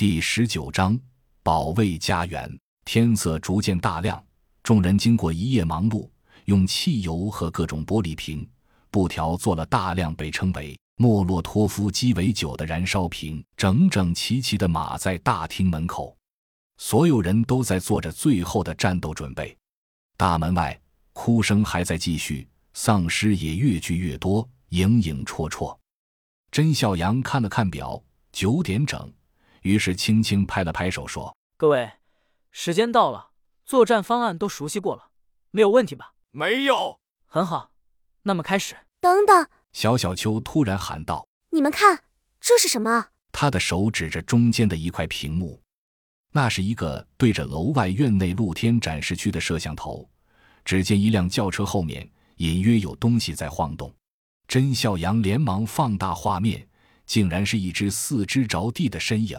第十九章保卫家园。天色逐渐大亮，众人经过一夜忙碌，用汽油和各种玻璃瓶、布条做了大量被称为莫洛托夫鸡尾酒的燃烧瓶，整整齐齐地码在大厅门口。所有人都在做着最后的战斗准备。大门外，哭声还在继续，丧尸也越聚越多，影影绰绰。甄孝阳看了看表，九点整，于是轻轻拍了拍手，说：“各位，时间到了，作战方案都熟悉过了，没有问题吧？”“没有。”“很好，那么开始。”“等等！”小小秋突然喊道：“你们看，这是什么？”他的手指着中间的一块屏幕。那是一个对着楼外院内露天展示区的摄像头，只见一辆轿车后面隐约有东西在晃动。甄笑阳连忙放大画面，竟然是一只四肢着地的身影，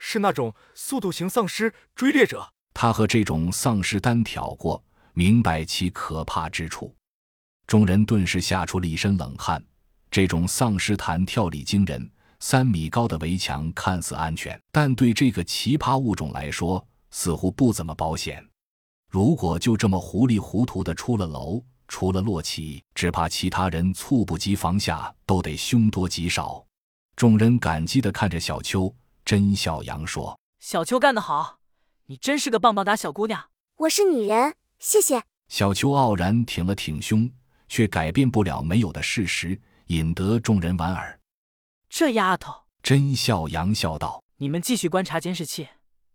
是那种速度型丧尸追猎者。他和这种丧尸单挑过，明白其可怕之处。众人顿时吓出了一身冷汗。这种丧尸弹跳力惊人。三米高的围墙看似安全，但对这个奇葩物种来说似乎不怎么保险。如果就这么糊里糊涂的出了楼，除了洛奇，只怕其他人猝不及防下都得凶多吉少。众人感激的看着小秋，甄小阳说：“小秋干得好，你真是个棒棒哒小姑娘。”我是女人，谢谢。小秋傲然挺了挺胸，却改变不了没有的事实，引得众人莞尔。这丫头，甄笑阳笑道：“你们继续观察监视器。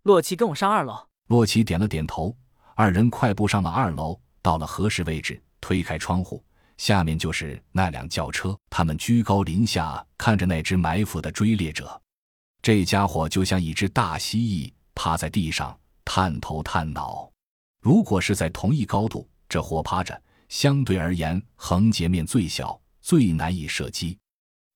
洛奇，跟我上二楼。”洛奇点了点头。二人快步上了二楼，到了合适位置，推开窗户，下面就是那辆轿车。他们居高临下看着那只埋伏的追猎者。这家伙就像一只大蜥蜴，趴在地上探头探脑。如果是在同一高度，这活趴着相对而言横截面最小，最难以射击。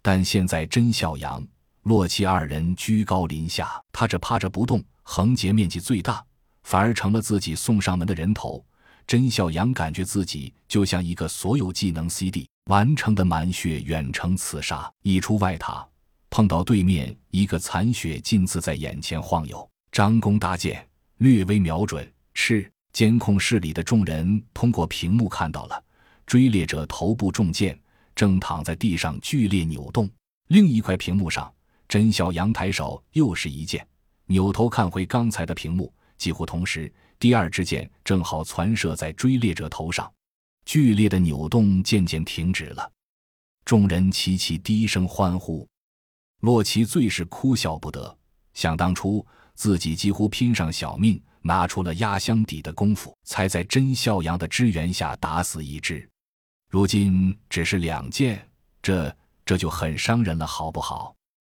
但现在甄孝阳、洛奇二人居高临下，他这趴着不动，横截面积最大，反而成了自己送上门的人头。甄孝阳感觉自己就像一个所有技能 CD 完成的满血远程刺杀，一出外塔，碰到对面一个残血近似在眼前晃悠，张弓搭箭，略微瞄准，赤。监控室里的众人通过屏幕看到了追猎者头部中箭。正躺在地上剧烈扭动，另一块屏幕上，甄小阳抬手又是一箭，扭头看回刚才的屏幕，几乎同时，第二支箭正好传射在追猎者头上，剧烈的扭动渐渐停止了，众人齐齐低声欢呼。洛奇最是哭笑不得，想当初自己几乎拼上小命，拿出了压箱底的功夫，才在真孝阳的支援下打死一只。如今只是两件，这这就很伤人了，好不好？